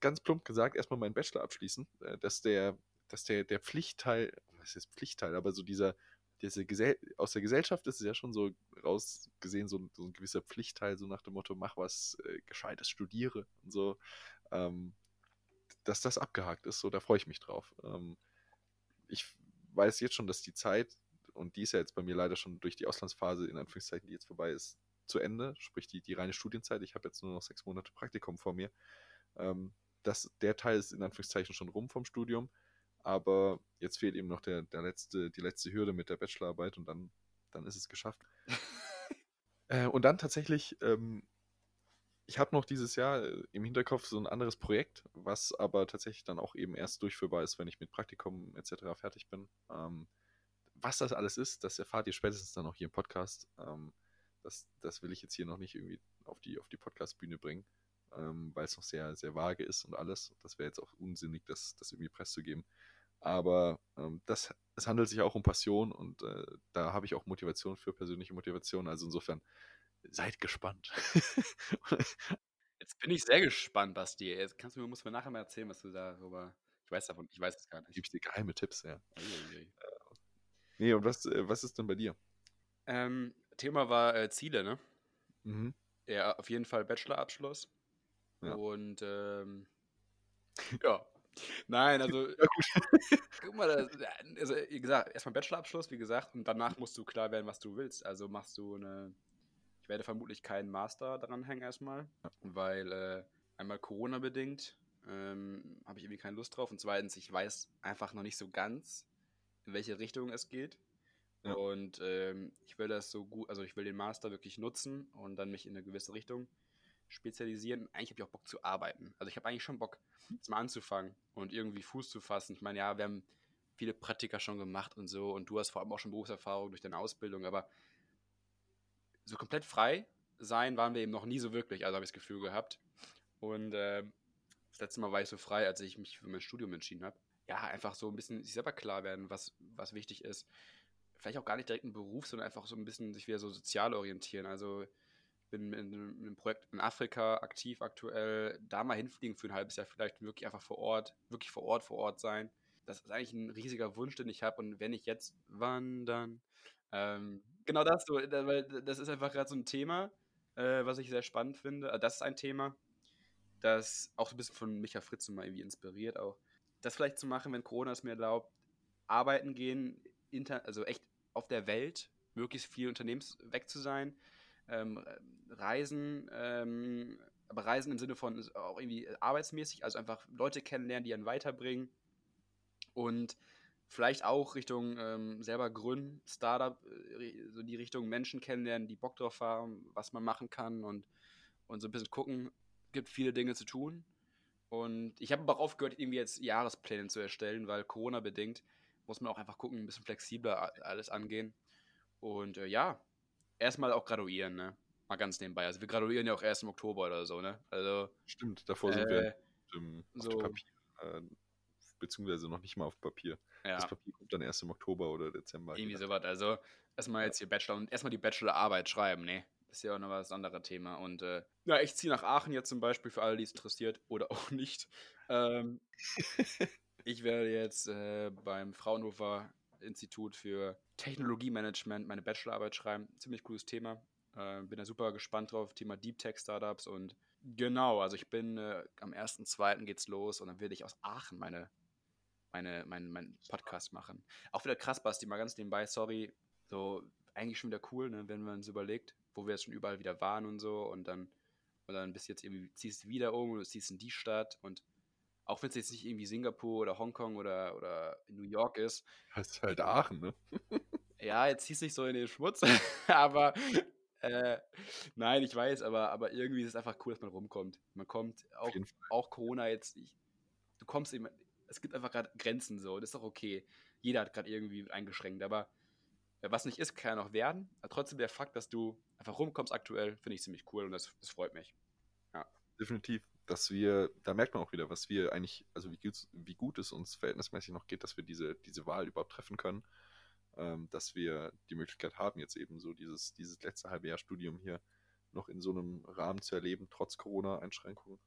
Ganz plump gesagt, erstmal meinen Bachelor abschließen, äh, dass der, dass der, der Pflichtteil, was ist Pflichtteil, aber so dieser, diese Gesell aus der Gesellschaft ist es ja schon so rausgesehen, so, ein- so ein gewisser Pflichtteil, so nach dem Motto, mach was äh, Gescheites, studiere und so. Ähm, dass das abgehakt ist, so, da freue ich mich drauf. Ähm, ich weiß jetzt schon, dass die Zeit, und die ist ja jetzt bei mir leider schon durch die Auslandsphase, in Anführungszeichen, die jetzt vorbei ist, zu Ende, sprich die, die reine Studienzeit. Ich habe jetzt nur noch sechs Monate Praktikum vor mir. Ähm, das, der Teil ist in Anführungszeichen schon rum vom Studium, aber jetzt fehlt eben noch der, der letzte, die letzte Hürde mit der Bachelorarbeit und dann, dann ist es geschafft. äh, und dann tatsächlich, ähm, ich habe noch dieses Jahr äh, im Hinterkopf so ein anderes Projekt, was aber tatsächlich dann auch eben erst durchführbar ist, wenn ich mit Praktikum etc. fertig bin. Ähm, was das alles ist, das erfahrt ihr spätestens dann auch hier im Podcast. Ähm, das, das will ich jetzt hier noch nicht irgendwie auf die, auf die Podcast-Bühne bringen, ähm, weil es noch sehr, sehr vage ist und alles. Das wäre jetzt auch unsinnig, das, das irgendwie preiszugeben. Aber ähm, das, es handelt sich auch um Passion und äh, da habe ich auch Motivation für persönliche Motivation. Also insofern seid gespannt.
Jetzt bin ich sehr gespannt, Basti. Jetzt kannst du mir, musst du mir nachher mal erzählen, was du darüber. Ich weiß davon, ich weiß es gar nicht.
Gebe ich dir geheime Tipps, ja.
Uiuiui.
Nee, und was, äh, was ist denn bei dir?
Ähm, Thema war äh, Ziele, ne?
Mhm.
Ja, auf jeden Fall Bachelorabschluss.
Ja.
Und ähm, ja. Nein, also guck mal, das, also wie gesagt, erstmal Bachelorabschluss, wie gesagt, und danach musst du klar werden, was du willst. Also machst du eine. Ich werde vermutlich keinen Master dran hängen erstmal, weil äh, einmal Corona bedingt ähm, habe ich irgendwie keine Lust drauf und zweitens ich weiß einfach noch nicht so ganz, in welche Richtung es geht.
Ja.
Und ähm, ich will das so gut, also ich will den Master wirklich nutzen und dann mich in eine gewisse Richtung spezialisieren. Eigentlich habe ich auch Bock zu arbeiten. Also ich habe eigentlich schon Bock, jetzt mal anzufangen und irgendwie Fuß zu fassen. Ich meine, ja, wir haben viele Praktika schon gemacht und so und du hast vor allem auch schon Berufserfahrung durch deine Ausbildung, aber so komplett frei sein waren wir eben noch nie so wirklich, also habe ich das Gefühl gehabt. Und ähm, das letzte Mal war ich so frei, als ich mich für mein Studium entschieden habe. Ja, einfach so ein bisschen sich selber klar werden, was, was wichtig ist. Vielleicht auch gar nicht direkt ein Beruf, sondern einfach so ein bisschen sich wieder so sozial orientieren. Also bin in einem in einem Projekt in Afrika aktiv aktuell, da mal hinfliegen für ein halbes Jahr, vielleicht wirklich einfach vor Ort, wirklich vor Ort, vor Ort sein. Das ist eigentlich ein riesiger Wunsch, den ich habe. Und wenn ich jetzt wandern, ähm, genau das so, weil das ist einfach gerade so ein Thema, äh, was ich sehr spannend finde. Also das ist ein Thema, das auch so ein bisschen von Micha Fritz mal irgendwie inspiriert auch. Das vielleicht zu machen, wenn Corona es mir erlaubt, arbeiten gehen, inter, also echt auf der Welt, möglichst viel unternehmens weg zu sein, ähm, reisen, ähm, aber reisen im Sinne von auch irgendwie arbeitsmäßig, also einfach Leute kennenlernen, die einen weiterbringen und vielleicht auch Richtung ähm, selber gründen, Startup, äh, so die Richtung Menschen kennenlernen, die Bock drauf haben, was man machen kann und, und so ein bisschen gucken. Gibt viele Dinge zu tun. Und ich habe aber auch aufgehört, irgendwie jetzt Jahrespläne zu erstellen, weil Corona bedingt muss man auch einfach gucken, ein bisschen flexibler alles angehen. Und äh, ja, erstmal auch graduieren, ne? Mal ganz nebenbei. Also wir graduieren ja auch erst im Oktober oder so, ne? Also
Stimmt, davor sind wir
äh,
auf
so-
dem Papier, äh, beziehungsweise noch nicht mal auf Papier.
ja.
Das Papier kommt dann erst im Oktober oder Dezember.
Irgendwie sowas. Also erstmal jetzt hier Bachelor und erstmal die Bachelorarbeit schreiben, ne? Ist ja auch noch was anderes Thema. Und äh, ja, ich ziehe nach Aachen jetzt zum Beispiel für alle, die es interessiert oder auch nicht. Ähm, ich werde jetzt äh, beim Fraunhofer Institut für Technologiemanagement meine Bachelorarbeit schreiben. Ziemlich cooles Thema. Äh, bin da super gespannt drauf. Thema Deep Tech Startups und genau, also ich bin äh, am 1.2. geht's los und dann werde ich aus Aachen meine, meine, mein, mein Podcast machen. Auch wieder krass, Basti, mal ganz nebenbei, sorry. So, eigentlich schon wieder cool, ne, wenn man uns überlegt, wo wir jetzt schon überall wieder waren und so und dann, und dann bist du jetzt irgendwie, ziehst wieder um und ziehst in die Stadt und auch wenn es jetzt nicht irgendwie Singapur oder Hongkong oder, oder New York ist.
Das ist halt Aachen, ne?
ja, jetzt ziehst nicht so in den Schmutz, aber äh, nein, ich weiß, aber, aber irgendwie ist es einfach cool, dass man rumkommt. Man kommt, auch, auch Corona jetzt, ich, du kommst eben, es gibt einfach gerade Grenzen so, das ist doch okay. Jeder hat gerade irgendwie eingeschränkt, aber äh, was nicht ist, kann ja noch werden. Aber trotzdem der Fakt, dass du einfach rumkommst aktuell, finde ich ziemlich cool und das, das freut mich. Ja.
Definitiv. Dass wir, da merkt man auch wieder, was wir eigentlich, also wie, gut, wie gut es uns verhältnismäßig noch geht, dass wir diese, diese Wahl überhaupt treffen können. Ähm, dass wir die Möglichkeit haben, jetzt eben so dieses, dieses letzte halbe Jahr Studium hier noch in so einem Rahmen zu erleben, trotz Corona-Einschränkungen.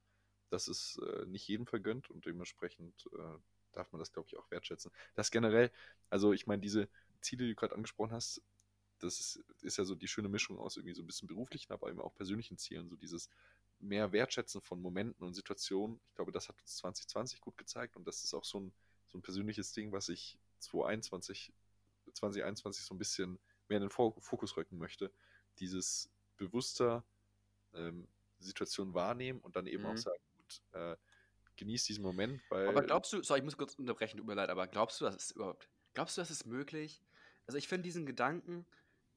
Das ist äh, nicht jedem vergönnt und dementsprechend äh, darf man das, glaube ich, auch wertschätzen. Das generell, also ich meine, diese, Ziele, die du gerade angesprochen hast, das ist, ist, ja so die schöne Mischung aus irgendwie so ein bisschen beruflichen, aber eben auch persönlichen Zielen. So dieses mehr Wertschätzen von Momenten und Situationen. Ich glaube, das hat uns 2020 gut gezeigt und das ist auch so ein, so ein persönliches Ding, was ich 2021, 2021 so ein bisschen mehr in den Fokus rücken möchte. Dieses bewusster ähm, Situation wahrnehmen und dann eben mhm. auch sagen, gut, äh, genieß diesen Moment.
Aber glaubst du, sorry, ich muss kurz unterbrechen, tut mir leid, aber glaubst du, das ist überhaupt, glaubst du, das ist möglich? Also ich finde diesen Gedanken,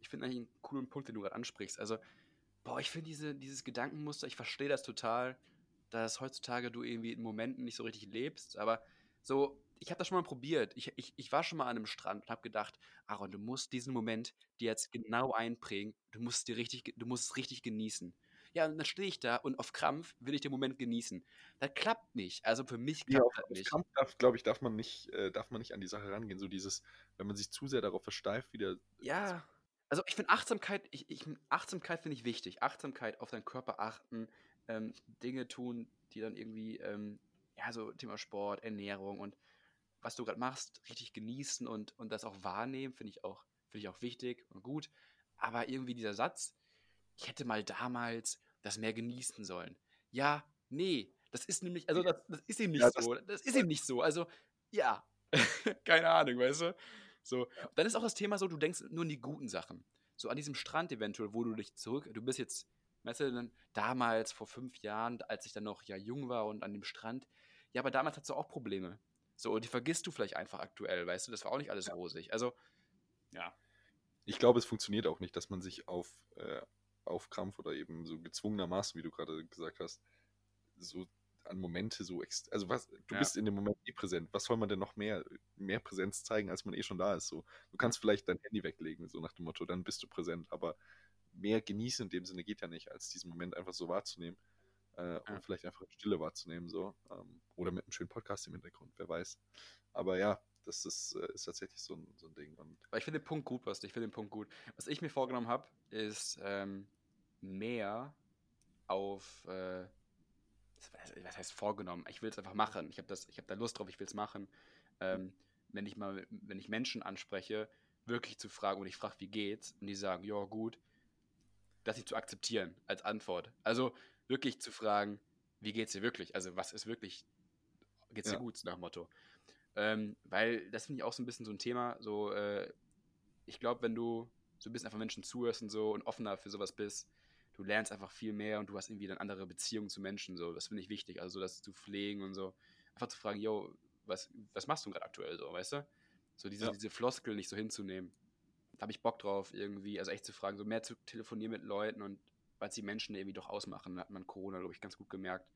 ich finde eigentlich einen coolen Punkt, den du gerade ansprichst. Also, boah, ich finde diese, dieses Gedankenmuster, ich verstehe das total, dass heutzutage du irgendwie in Momenten nicht so richtig lebst, aber so, ich habe das schon mal probiert. Ich, ich, ich war schon mal an einem Strand und habe gedacht, Aaron, du musst diesen Moment dir jetzt genau einprägen. Du musst, dir richtig, du musst es richtig genießen. Ja, und dann stehe ich da und auf Krampf will ich den Moment genießen. Das klappt nicht. Also für mich klappt ja, das nicht.
Auf Krampf, glaube ich, darf man, nicht, äh, darf man nicht an die Sache rangehen. So dieses, wenn man sich zu sehr darauf versteift, wieder.
Ja. Also ich finde Achtsamkeit, ich, ich, Achtsamkeit finde ich wichtig. Achtsamkeit auf deinen Körper achten, ähm, Dinge tun, die dann irgendwie, ähm, ja, so Thema Sport, Ernährung und was du gerade machst, richtig genießen und, und das auch wahrnehmen, finde ich auch, finde ich auch wichtig und gut. Aber irgendwie dieser Satz, ich hätte mal damals das mehr genießen sollen. Ja, nee, das ist nämlich, also das, das ist ihm nicht ja, so. Das, das ist ihm nicht so. Also, ja, keine Ahnung, weißt du? So, dann ist auch das Thema so, du denkst nur an die guten Sachen. So an diesem Strand eventuell, wo du dich zurück, du bist jetzt, weißt du, dann, damals vor fünf Jahren, als ich dann noch ja jung war und an dem Strand, ja, aber damals hattest du auch Probleme. So, und die vergisst du vielleicht einfach aktuell, weißt du, das war auch nicht alles rosig. Also, ja.
Ich glaube, es funktioniert auch nicht, dass man sich auf äh, auf Krampf oder eben so gezwungenermaßen, wie du gerade gesagt hast, so an Momente so also was du ja. bist in dem Moment eh präsent. Was soll man denn noch mehr mehr Präsenz zeigen, als man eh schon da ist so. Du kannst vielleicht dein Handy weglegen so nach dem Motto, dann bist du präsent, aber mehr genießen in dem Sinne geht ja nicht, als diesen Moment einfach so wahrzunehmen. Äh, ja. und vielleicht einfach Stille wahrzunehmen so ähm, oder mit einem schönen Podcast im Hintergrund, wer weiß. Aber ja, das ist, äh, ist tatsächlich so ein, so ein Ding. Und
Weil ich finde den Punkt gut, was ich finde den Punkt gut. Was ich mir vorgenommen habe, ist ähm, mehr auf, äh, was heißt vorgenommen? Ich will es einfach machen. Ich habe hab da Lust drauf, ich will es machen. Ähm, wenn ich mal, wenn ich Menschen anspreche, wirklich zu fragen und ich frage, wie geht's? Und die sagen, ja, gut, das nicht zu akzeptieren als Antwort. Also wirklich zu fragen, wie geht's dir wirklich? Also was ist wirklich, geht's dir ja. gut, nach dem Motto. Ähm, weil das finde ich auch so ein bisschen so ein Thema. So, äh, ich glaube, wenn du so ein bisschen einfach Menschen zuhörst und so und offener für sowas bist, du lernst einfach viel mehr und du hast irgendwie dann andere Beziehungen zu Menschen. So, das finde ich wichtig. Also, das zu pflegen und so. Einfach zu fragen, yo, was, was machst du gerade aktuell so, weißt du? So diese, ja. diese Floskel nicht so hinzunehmen. Da habe ich Bock drauf, irgendwie, also echt zu fragen, so mehr zu telefonieren mit Leuten und weil es die Menschen irgendwie doch ausmachen, hat man Corona, glaube ich, ganz gut gemerkt.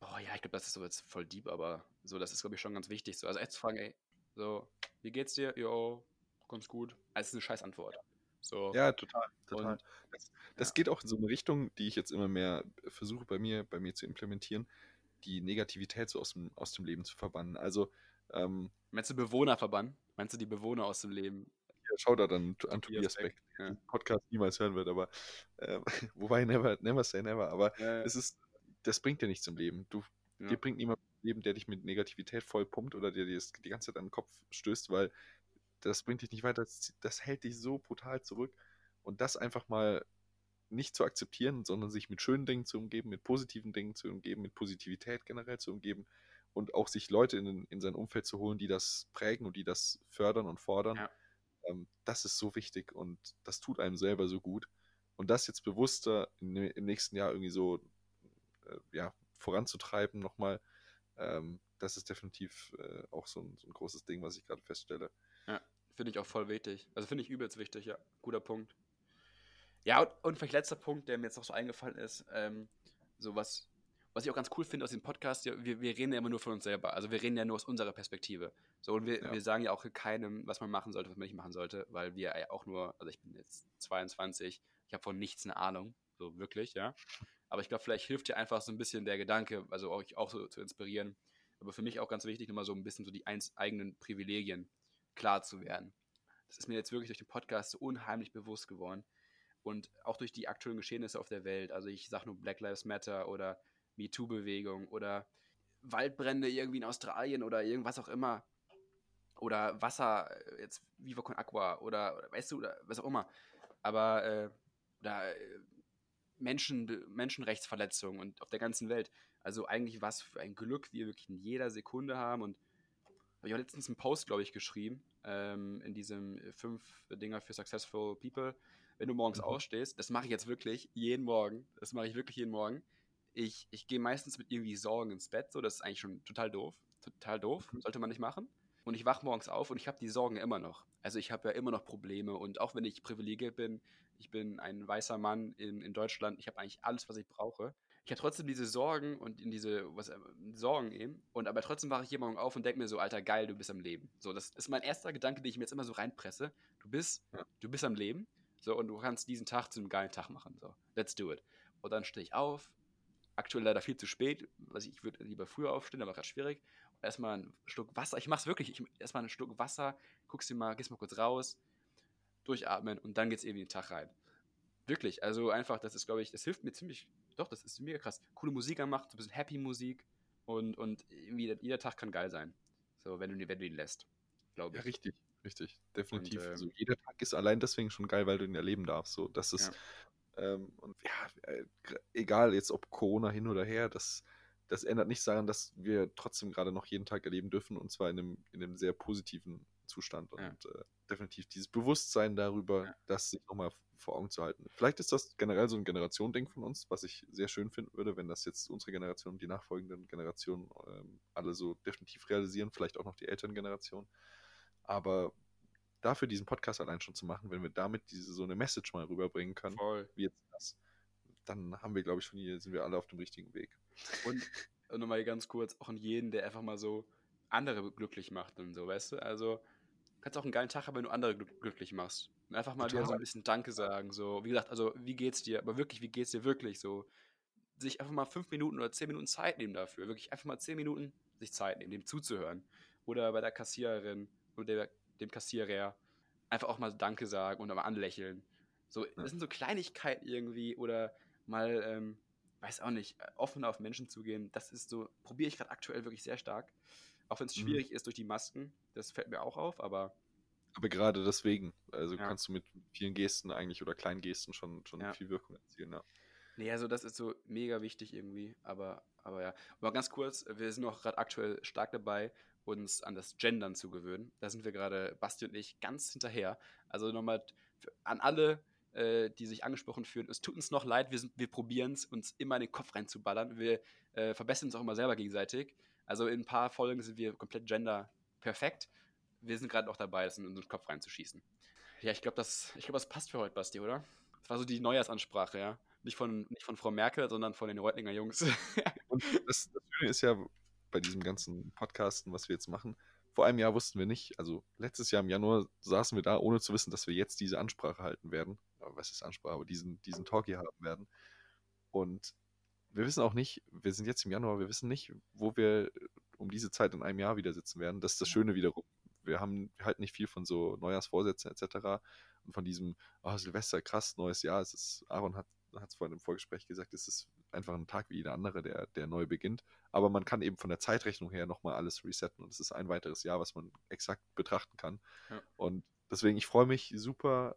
Boah, ja, ich glaube, das ist so jetzt voll deep, aber so, das ist, glaube ich, schon ganz wichtig. So. Also echt zu fragen, ey, so, wie geht's dir? Jo, ganz gut. Also, das ist eine scheiß Antwort. So.
Ja, total. total. Das, das ja. geht auch in so eine Richtung, die ich jetzt immer mehr versuche bei mir, bei mir zu implementieren, die Negativität so aus dem, aus dem Leben zu verbannen. Also, ähm,
Meinst du Bewohner verbannen? Meinst du die Bewohner aus dem Leben?
Ja, schau da dann an Tobias Beck, ja. den Podcast niemals hören wird, aber äh, wobei never, never say never, aber ja, es ist das bringt dir nichts im Leben. Du. Dir bringt niemand im Leben, der dich mit Negativität voll pumpt oder der dir das die ganze Zeit an den Kopf stößt, weil das bringt dich nicht weiter. Das, das hält dich so brutal zurück. Und das einfach mal nicht zu akzeptieren, sondern sich mit schönen Dingen zu umgeben, mit positiven Dingen zu umgeben, mit Positivität generell zu umgeben und auch sich Leute in, in sein Umfeld zu holen, die das prägen und die das fördern und fordern. Ja. Ähm, das ist so wichtig und das tut einem selber so gut. Und das jetzt bewusster in, im nächsten Jahr irgendwie so äh, ja, voranzutreiben nochmal, ähm, das ist definitiv äh, auch so ein, so ein großes Ding, was ich gerade feststelle.
Finde ich auch voll wichtig. Also finde ich übelst wichtig, ja. Guter Punkt. Ja, und, und vielleicht letzter Punkt, der mir jetzt noch so eingefallen ist, ähm, so was, was ich auch ganz cool finde aus dem Podcast, ja, wir, wir reden ja immer nur von uns selber. Also wir reden ja nur aus unserer Perspektive. So, und wir, ja. wir sagen ja auch keinem, was man machen sollte, was man nicht machen sollte, weil wir ja auch nur, also ich bin jetzt 22, ich habe von nichts eine Ahnung, so wirklich, ja. Aber ich glaube, vielleicht hilft dir einfach so ein bisschen der Gedanke, also euch auch so zu inspirieren. Aber für mich auch ganz wichtig, nochmal so ein bisschen so die eigenen Privilegien klar zu werden. Das ist mir jetzt wirklich durch den Podcast so unheimlich bewusst geworden. Und auch durch die aktuellen Geschehnisse auf der Welt. Also ich sage nur Black Lives Matter oder MeToo-Bewegung oder Waldbrände irgendwie in Australien oder irgendwas auch immer. Oder Wasser, äh, jetzt Viva con Aqua oder, oder weißt du, oder was auch immer. Aber, äh, oder äh, Menschen, Menschenrechtsverletzungen und auf der ganzen Welt. Also eigentlich was für ein Glück wir wirklich in jeder Sekunde haben. Und habe ich auch letztens einen Post, glaube ich, geschrieben, ähm, in diesem fünf Dinger für Successful People wenn du morgens mhm. aufstehst, das mache ich jetzt wirklich jeden Morgen, das mache ich wirklich jeden Morgen. Ich, ich gehe meistens mit irgendwie Sorgen ins Bett, so, das ist eigentlich schon total doof. Total doof, mhm. sollte man nicht machen. Und ich wache morgens auf und ich habe die Sorgen immer noch. Also ich habe ja immer noch Probleme und auch wenn ich privilegiert bin, ich bin ein weißer Mann in, in Deutschland, ich habe eigentlich alles, was ich brauche. Ich habe trotzdem diese Sorgen und in diese was, äh, Sorgen eben. Und aber trotzdem wache ich jeden Morgen auf und denke mir so, Alter, geil, du bist am Leben. So, das ist mein erster Gedanke, den ich mir jetzt immer so reinpresse. Du bist, ja. du bist am Leben. So, und du kannst diesen Tag zu einem geilen Tag machen. So, let's do it. Und dann stehe ich auf. Aktuell leider viel zu spät. Also ich würde lieber früher aufstehen, aber gerade schwierig. Und erstmal einen Schluck Wasser. Ich mache es wirklich. Ich, erstmal einen Schluck Wasser, guckst dir mal, gehst mal kurz raus, durchatmen und dann geht's eben in den Tag rein. Wirklich. Also einfach, das ist, glaube ich, das hilft mir ziemlich. Doch, das ist mega krass. Coole Musik anmacht, so ein bisschen Happy Musik. Und, und irgendwie jeder Tag kann geil sein. So, wenn du, wenn du ihn lässt. Glaube ich.
Ja, richtig. Richtig, definitiv. Und, äh, also jeder Tag ist allein deswegen schon geil, weil du ihn erleben darfst. So, das ist ja. Ähm, und ja, äh, egal jetzt ob Corona hin oder her, das, das ändert nichts daran, dass wir trotzdem gerade noch jeden Tag erleben dürfen und zwar in einem, in einem sehr positiven Zustand und ja. äh, definitiv dieses Bewusstsein darüber, ja. das sich nochmal vor Augen zu halten. Vielleicht ist das generell so ein Generationending von uns, was ich sehr schön finden würde, wenn das jetzt unsere Generation und die nachfolgenden Generationen ähm, alle so definitiv realisieren, vielleicht auch noch die älteren Generationen. Aber dafür diesen Podcast allein schon zu machen, wenn wir damit diese so eine Message mal rüberbringen können,
Voll.
wie jetzt das, dann haben wir, glaube ich, von hier sind wir alle auf dem richtigen Weg.
Und, und nochmal ganz kurz, auch an jeden, der einfach mal so andere glücklich macht und so, weißt du? Also, kannst auch einen geilen Tag haben, wenn du andere glücklich machst. Und einfach mal Total. wieder so ein bisschen Danke sagen. So, wie gesagt, also, wie geht's dir? Aber wirklich, wie geht's dir wirklich? So, sich einfach mal fünf Minuten oder zehn Minuten Zeit nehmen dafür. Wirklich einfach mal zehn Minuten sich Zeit nehmen, dem zuzuhören. Oder bei der Kassiererin oder der dem Kassierer einfach auch mal Danke sagen und mal anlächeln. So, das sind so Kleinigkeiten irgendwie oder mal, ähm, weiß auch nicht, offener auf Menschen zugehen. Das ist so, probiere ich gerade aktuell wirklich sehr stark. Auch wenn es mhm. schwierig mhm. ist durch die Masken, das fällt mir auch auf, aber.
Aber gerade deswegen, also ja. kannst du mit vielen Gesten eigentlich oder kleinen Gesten schon, schon ja. viel Wirkung erzielen, ja.
Nee, also das ist so mega wichtig irgendwie, aber, aber ja. Aber ganz kurz, wir sind auch gerade aktuell stark dabei, uns an das Gendern zu gewöhnen. Da sind wir gerade, Basti und ich, ganz hinterher. Also nochmal an alle, äh, die sich angesprochen fühlen, es tut uns noch leid, wir, wir probieren es, uns immer in den Kopf reinzuballern. Wir äh, verbessern uns auch immer selber gegenseitig. Also in ein paar Folgen sind wir komplett gender perfekt. Wir sind gerade auch dabei, das in unseren Kopf reinzuschießen. Ja, ich glaube, das, glaub, das passt für heute, Basti, oder? Das war so die Neujahrsansprache, ja. Nicht von, nicht von Frau Merkel, sondern von den Reutlinger Jungs.
und das, das Schöne ist ja, bei diesem ganzen Podcasten, was wir jetzt machen. Vor einem Jahr wussten wir nicht, also letztes Jahr im Januar saßen wir da, ohne zu wissen, dass wir jetzt diese Ansprache halten werden. Was ist Ansprache? Aber diesen, diesen Talk hier haben werden. Und wir wissen auch nicht, wir sind jetzt im Januar, wir wissen nicht, wo wir um diese Zeit in einem Jahr wieder sitzen werden. Das ist das Schöne wiederum. Wir haben halt nicht viel von so Neujahrsvorsätzen etc. Und von diesem, oh, Silvester, krass, neues Jahr. Es ist, Aaron hat es vorhin im Vorgespräch gesagt, es ist einfach ein Tag wie jeder andere, der, der neu beginnt. Aber man kann eben von der Zeitrechnung her nochmal alles resetten und es ist ein weiteres Jahr, was man exakt betrachten kann. Ja. Und deswegen, ich freue mich super,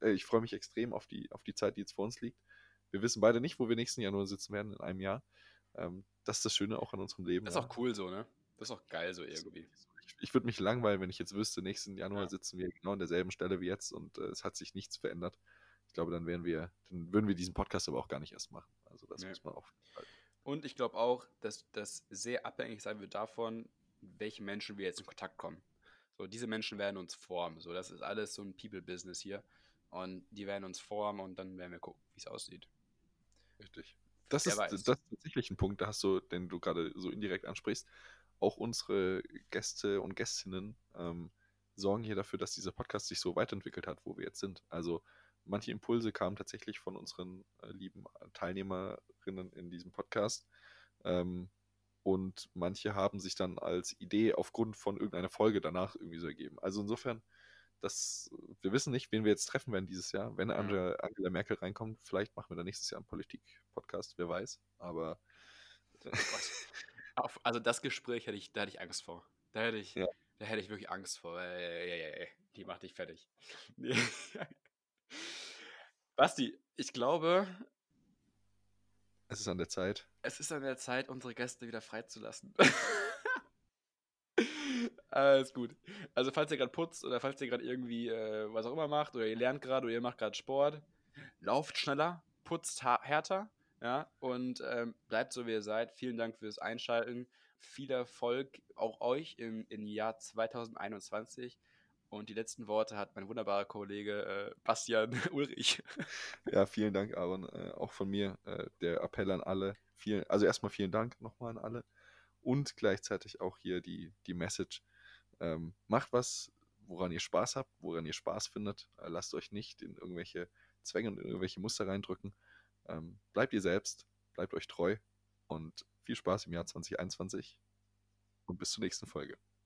äh, ich freue mich extrem auf die, auf die Zeit, die jetzt vor uns liegt. Wir wissen beide nicht, wo wir nächsten Januar sitzen werden in einem Jahr. Ähm, das ist das Schöne auch an unserem Leben.
Das ist ja. auch cool so, ne? Das ist auch geil so irgendwie.
Ich, ich würde mich langweilen, wenn ich jetzt wüsste, nächsten Januar ja. sitzen wir genau an derselben Stelle wie jetzt und äh, es hat sich nichts verändert. Ich glaube, dann wären wir, dann würden wir diesen Podcast aber auch gar nicht erst machen. Also das nee. muss man auch.
Und ich glaube auch, dass das sehr abhängig sein wird davon, welche Menschen wir jetzt in Kontakt kommen. So, diese Menschen werden uns formen. So, das ist alles so ein People-Business hier. Und die werden uns formen und dann werden wir gucken, wie es aussieht.
Richtig. Das ist, das ist tatsächlich ein Punkt, da hast du, den du gerade so indirekt ansprichst. Auch unsere Gäste und Gästinnen ähm, sorgen hier dafür, dass dieser Podcast sich so weiterentwickelt hat, wo wir jetzt sind. Also manche Impulse kamen tatsächlich von unseren äh, lieben Teilnehmerinnen in diesem Podcast. Ähm, und manche haben sich dann als Idee aufgrund von irgendeiner Folge danach irgendwie so ergeben. Also insofern, das, wir wissen nicht, wen wir jetzt treffen werden dieses Jahr. Wenn Angela, Angela Merkel reinkommt, vielleicht machen wir dann nächstes Jahr einen Politik-Podcast, wer weiß. Aber.
also das Gespräch hätte ich, da hätte ich Angst vor. Da hätte ich, ja. da hätte ich wirklich Angst vor. Die macht dich fertig. Basti, ich glaube.
Es ist an der Zeit.
Es ist an der Zeit, unsere Gäste wieder freizulassen. Alles gut. Also, falls ihr gerade putzt oder falls ihr gerade irgendwie äh, was auch immer macht oder ihr lernt gerade oder ihr macht gerade Sport, lauft schneller, putzt härter, ja, und ähm, bleibt so, wie ihr seid. Vielen Dank fürs Einschalten. Viel Erfolg auch euch im, im Jahr 2021. Und die letzten Worte hat mein wunderbarer Kollege äh, Bastian Ulrich.
Ja, vielen Dank, Aaron. Äh, auch von mir äh, der Appell an alle. Vielen, also erstmal vielen Dank nochmal an alle. Und gleichzeitig auch hier die, die Message. Ähm, macht was, woran ihr Spaß habt, woran ihr Spaß findet. Äh, lasst euch nicht in irgendwelche Zwänge und in irgendwelche Muster reindrücken. Ähm, bleibt ihr selbst, bleibt euch treu und viel Spaß im Jahr 2021 und bis zur nächsten Folge.